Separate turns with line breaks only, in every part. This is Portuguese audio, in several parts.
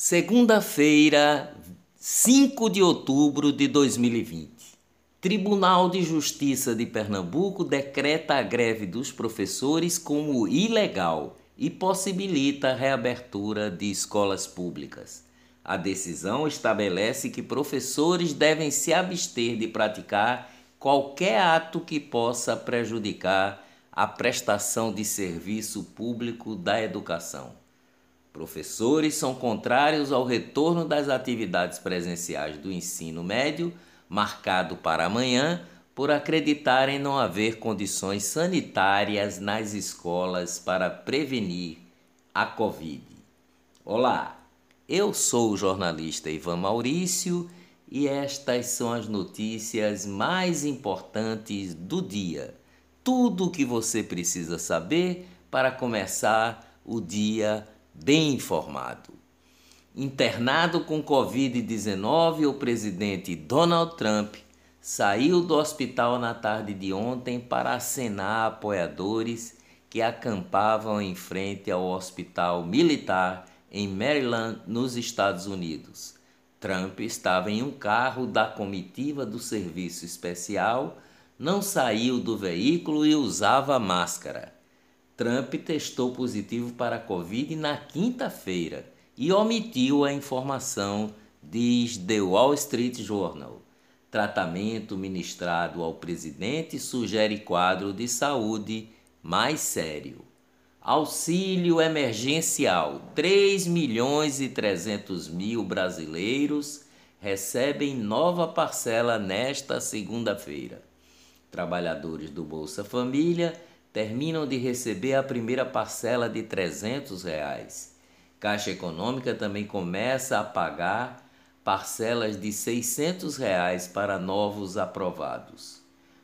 Segunda-feira, 5 de outubro de 2020. Tribunal de Justiça de Pernambuco decreta a greve dos professores como ilegal e possibilita a reabertura de escolas públicas. A decisão estabelece que professores devem se abster de praticar qualquer ato que possa prejudicar a prestação de serviço público da educação. Professores são contrários ao retorno das atividades presenciais do ensino médio, marcado para amanhã, por acreditarem não haver condições sanitárias nas escolas para prevenir a Covid. Olá, eu sou o jornalista Ivan Maurício e estas são as notícias mais importantes do dia. Tudo o que você precisa saber para começar o dia bem informado. Internado com Covid-19, o presidente Donald Trump saiu do hospital na tarde de ontem para acenar apoiadores que acampavam em frente ao hospital militar em Maryland, nos Estados Unidos. Trump estava em um carro da comitiva do serviço especial, não saiu do veículo e usava máscara. Trump testou positivo para a Covid na quinta-feira e omitiu a informação, diz The Wall Street Journal. Tratamento ministrado ao presidente sugere quadro de saúde mais sério. Auxílio emergencial: 3 milhões e 300 mil brasileiros recebem nova parcela nesta segunda-feira. Trabalhadores do Bolsa Família terminam de receber a primeira parcela de 300 reais. Caixa Econômica também começa a pagar parcelas de 600 reais para novos aprovados.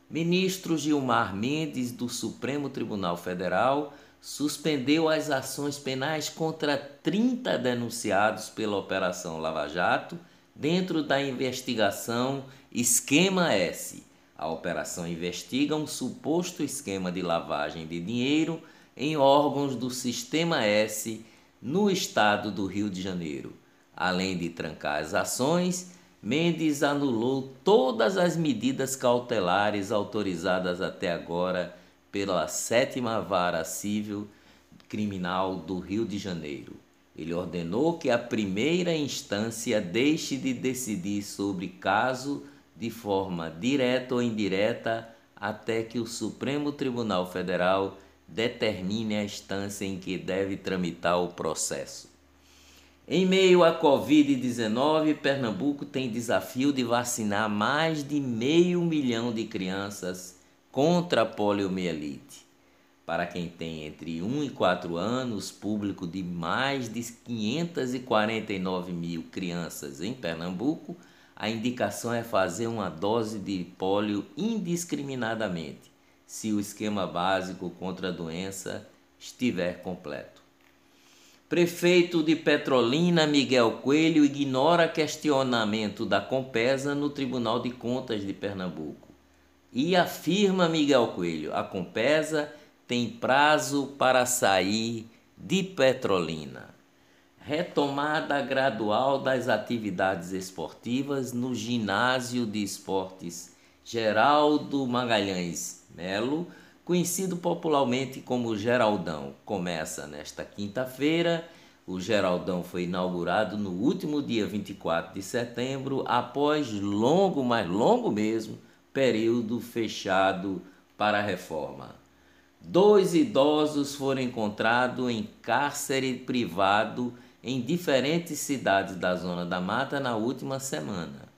Ministro Gilmar Mendes do Supremo Tribunal Federal suspendeu as ações penais contra 30 denunciados pela Operação Lava Jato dentro da investigação Esquema S a operação investiga um suposto esquema de lavagem de dinheiro em órgãos do Sistema S no estado do Rio de Janeiro. Além de trancar as ações, Mendes anulou todas as medidas cautelares autorizadas até agora pela sétima vara civil criminal do Rio de Janeiro. Ele ordenou que a primeira instância deixe de decidir sobre caso de forma direta ou indireta até que o Supremo Tribunal Federal determine a instância em que deve tramitar o processo. Em meio à Covid-19, Pernambuco tem desafio de vacinar mais de meio milhão de crianças contra a poliomielite. Para quem tem entre 1 e 4 anos, público de mais de 549 mil crianças em Pernambuco, a indicação é fazer uma dose de pólio indiscriminadamente, se o esquema básico contra a doença estiver completo. Prefeito de Petrolina, Miguel Coelho, ignora questionamento da Compesa no Tribunal de Contas de Pernambuco. E afirma Miguel Coelho: a Compesa tem prazo para sair de Petrolina retomada gradual das atividades esportivas no ginásio de esportes Geraldo Magalhães Melo, conhecido popularmente como Geraldão. Começa nesta quinta-feira. O Geraldão foi inaugurado no último dia 24 de setembro, após longo, mais longo mesmo, período fechado para a reforma. Dois idosos foram encontrados em cárcere privado em diferentes cidades da Zona da Mata na última semana.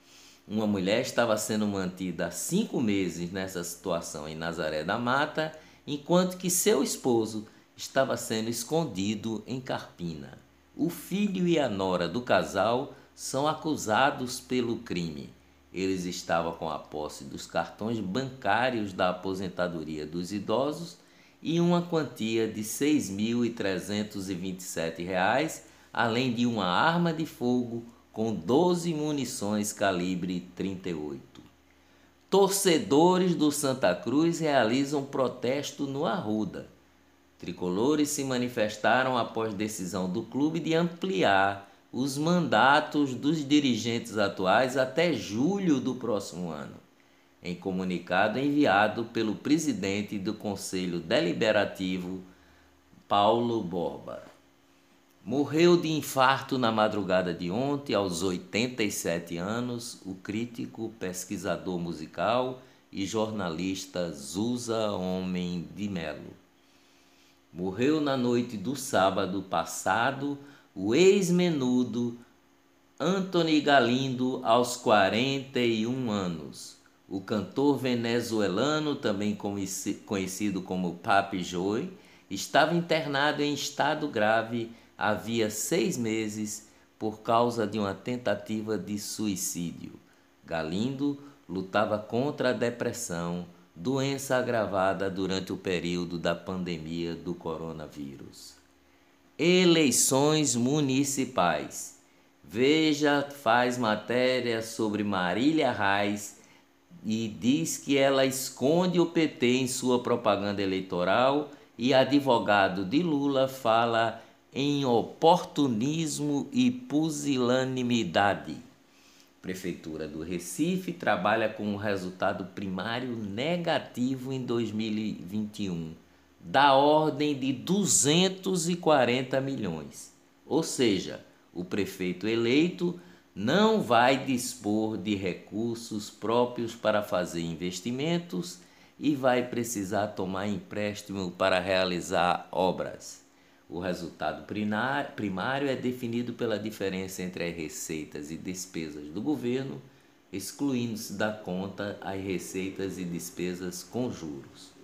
Uma mulher estava sendo mantida há cinco meses nessa situação em Nazaré da Mata, enquanto que seu esposo estava sendo escondido em Carpina. O filho e a nora do casal são acusados pelo crime. Eles estavam com a posse dos cartões bancários da aposentadoria dos idosos e uma quantia de R$ 6.327 além de uma arma de fogo com 12 munições calibre 38. Torcedores do Santa Cruz realizam protesto no Arruda. Tricolores se manifestaram após decisão do clube de ampliar os mandatos dos dirigentes atuais até julho do próximo ano, em comunicado enviado pelo presidente do Conselho Deliberativo, Paulo Borba. Morreu de infarto na madrugada de ontem, aos 87 anos, o crítico, pesquisador musical e jornalista Zusa Homem de Melo. Morreu na noite do sábado passado o ex-menudo Anthony Galindo, aos 41 anos. O cantor venezuelano, também conhecido como Papi Joy, estava internado em estado grave havia seis meses por causa de uma tentativa de suicídio. Galindo lutava contra a depressão, doença agravada durante o período da pandemia do coronavírus. Eleições municipais. Veja, faz matéria sobre Marília Reis e diz que ela esconde o PT em sua propaganda eleitoral e advogado de Lula fala em oportunismo e pusilanimidade. Prefeitura do Recife trabalha com um resultado primário negativo em 2021, da ordem de 240 milhões. Ou seja, o prefeito eleito não vai dispor de recursos próprios para fazer investimentos e vai precisar tomar empréstimo para realizar obras. O resultado primário é definido pela diferença entre as receitas e despesas do governo, excluindo-se da conta as receitas e despesas com juros.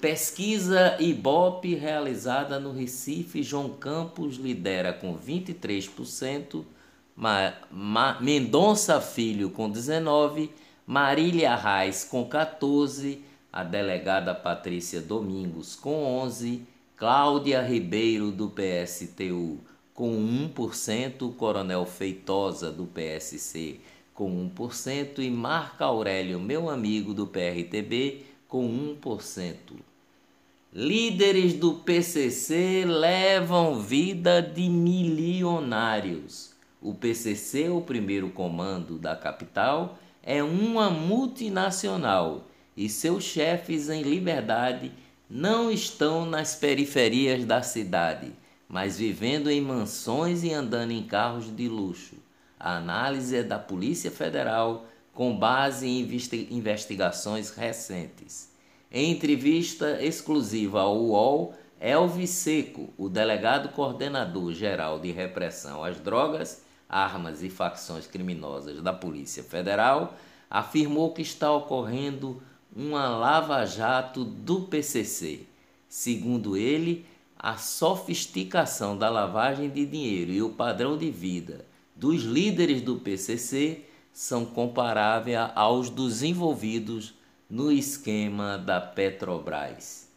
Pesquisa Ibope realizada no Recife, João Campos lidera com 23%, Ma Ma Mendonça Filho com 19%, Marília Reis com 14%, a delegada Patrícia Domingos com 11%, Cláudia Ribeiro, do PSTU, com 1%, Coronel Feitosa, do PSC, com 1%, e Marco Aurélio, meu amigo do PRTB, com 1%. Líderes do PCC levam vida de milionários. O PCC, o primeiro comando da capital, é uma multinacional e seus chefes em liberdade não estão nas periferias da cidade, mas vivendo em mansões e andando em carros de luxo. A análise é da Polícia Federal com base em investigações recentes. Em entrevista exclusiva ao UOL, Elvis Seco, o delegado coordenador geral de repressão às drogas, armas e facções criminosas da Polícia Federal, afirmou que está ocorrendo uma lava-jato do PCC. Segundo ele, a sofisticação da lavagem de dinheiro e o padrão de vida dos líderes do PCC são comparáveis aos dos envolvidos no esquema da Petrobras.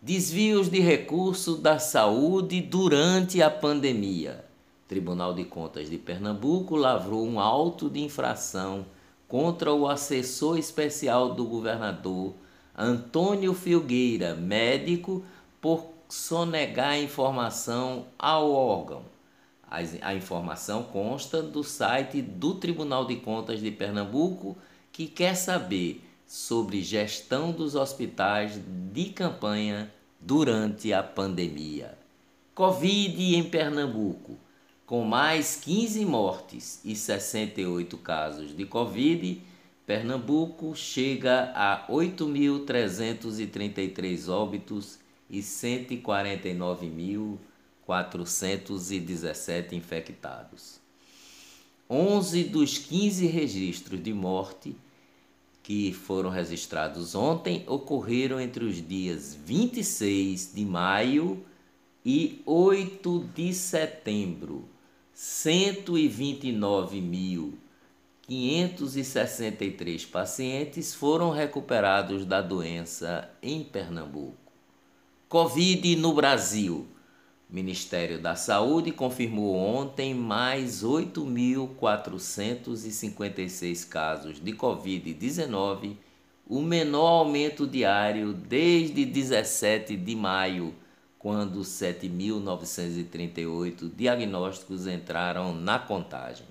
Desvios de recursos da saúde durante a pandemia. Tribunal de Contas de Pernambuco lavrou um auto de infração contra o assessor especial do governador Antônio Filgueira, médico, por sonegar informação ao órgão. A informação consta do site do Tribunal de Contas de Pernambuco, que quer saber sobre gestão dos hospitais de campanha durante a pandemia. Covid em Pernambuco. Com mais 15 mortes e 68 casos de Covid, Pernambuco chega a 8.333 óbitos e 149.417 infectados. 11 dos 15 registros de morte que foram registrados ontem ocorreram entre os dias 26 de maio e 8 de setembro 129.563 pacientes foram recuperados da doença em Pernambuco. Covid no Brasil. O Ministério da Saúde confirmou ontem mais 8.456 casos de Covid-19, o menor aumento diário desde 17 de maio quando 7.938 diagnósticos entraram na contagem.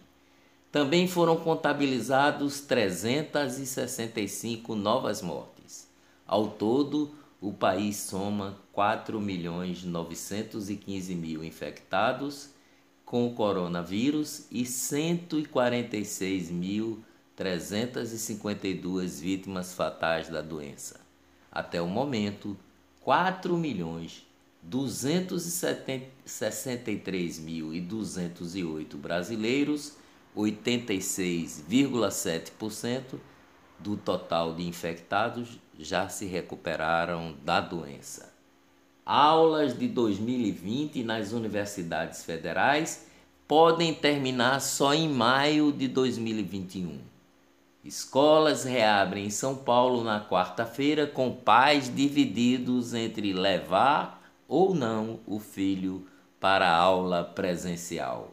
Também foram contabilizados 365 novas mortes. Ao todo, o país soma 4.915.000 mil infectados com o coronavírus e 146.352 vítimas fatais da doença. Até o momento, 4 milhões 263.208 brasileiros, 86,7% do total de infectados já se recuperaram da doença. Aulas de 2020 nas universidades federais podem terminar só em maio de 2021. Escolas reabrem em São Paulo na quarta-feira com pais divididos entre levar ou não o filho para a aula presencial.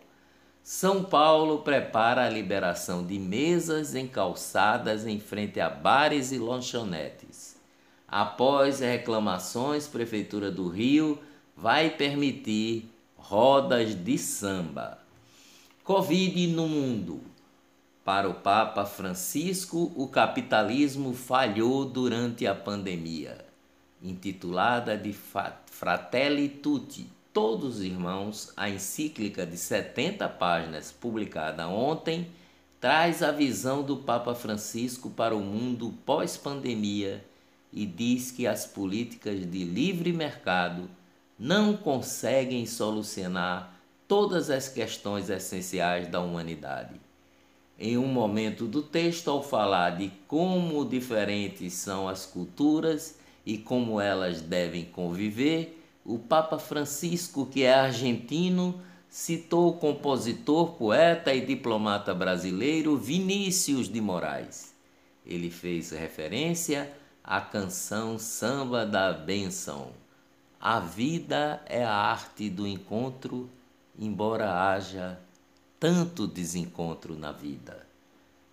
São Paulo prepara a liberação de mesas em calçadas em frente a bares e lanchonetes. Após reclamações, Prefeitura do Rio vai permitir rodas de samba. Covid no mundo. Para o Papa Francisco, o capitalismo falhou durante a pandemia intitulada de Fratelli Tutti, Todos os Irmãos, a encíclica de 70 páginas publicada ontem, traz a visão do Papa Francisco para o mundo pós-pandemia e diz que as políticas de livre mercado não conseguem solucionar todas as questões essenciais da humanidade. Em um momento do texto, ao falar de como diferentes são as culturas e como elas devem conviver, o Papa Francisco, que é argentino, citou o compositor, poeta e diplomata brasileiro Vinícius de Moraes. Ele fez referência à canção Samba da Benção. A vida é a arte do encontro, embora haja tanto desencontro na vida.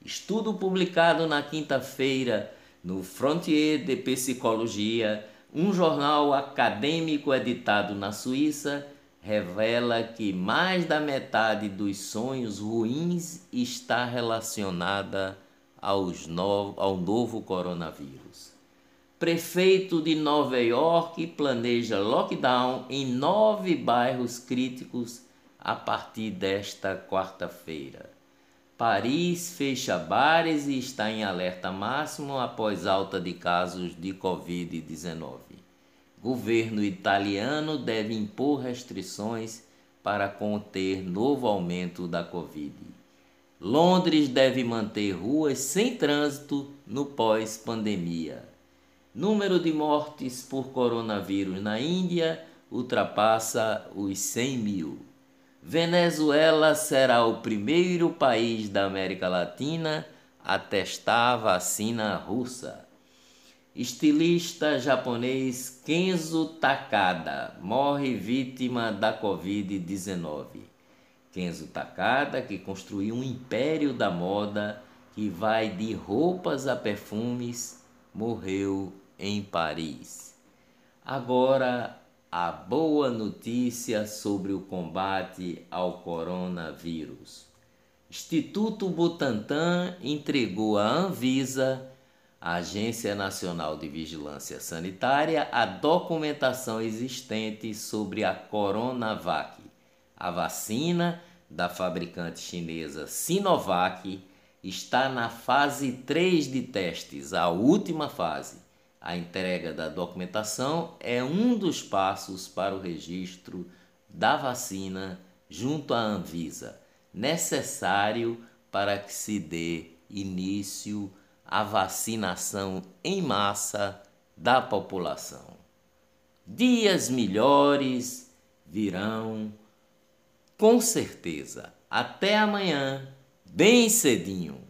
Estudo publicado na quinta-feira no Frontier de Psicologia, um jornal acadêmico editado na Suíça, revela que mais da metade dos sonhos ruins está relacionada aos no... ao novo coronavírus. Prefeito de Nova York planeja lockdown em nove bairros críticos a partir desta quarta-feira. Paris fecha bares e está em alerta máximo após alta de casos de Covid-19. Governo italiano deve impor restrições para conter novo aumento da Covid. Londres deve manter ruas sem trânsito no pós-pandemia. Número de mortes por coronavírus na Índia ultrapassa os 100 mil. Venezuela será o primeiro país da América Latina a testar a vacina russa. Estilista japonês Kenzo Takada morre vítima da Covid-19. Kenzo Takada, que construiu um império da moda que vai de roupas a perfumes, morreu em Paris. Agora a boa notícia sobre o combate ao coronavírus. Instituto Butantan entregou à Anvisa, a Agência Nacional de Vigilância Sanitária, a documentação existente sobre a Coronavac, a vacina da fabricante chinesa Sinovac está na fase 3 de testes, a última fase a entrega da documentação é um dos passos para o registro da vacina junto à Anvisa, necessário para que se dê início à vacinação em massa da população. Dias melhores virão, com certeza. Até amanhã, bem cedinho.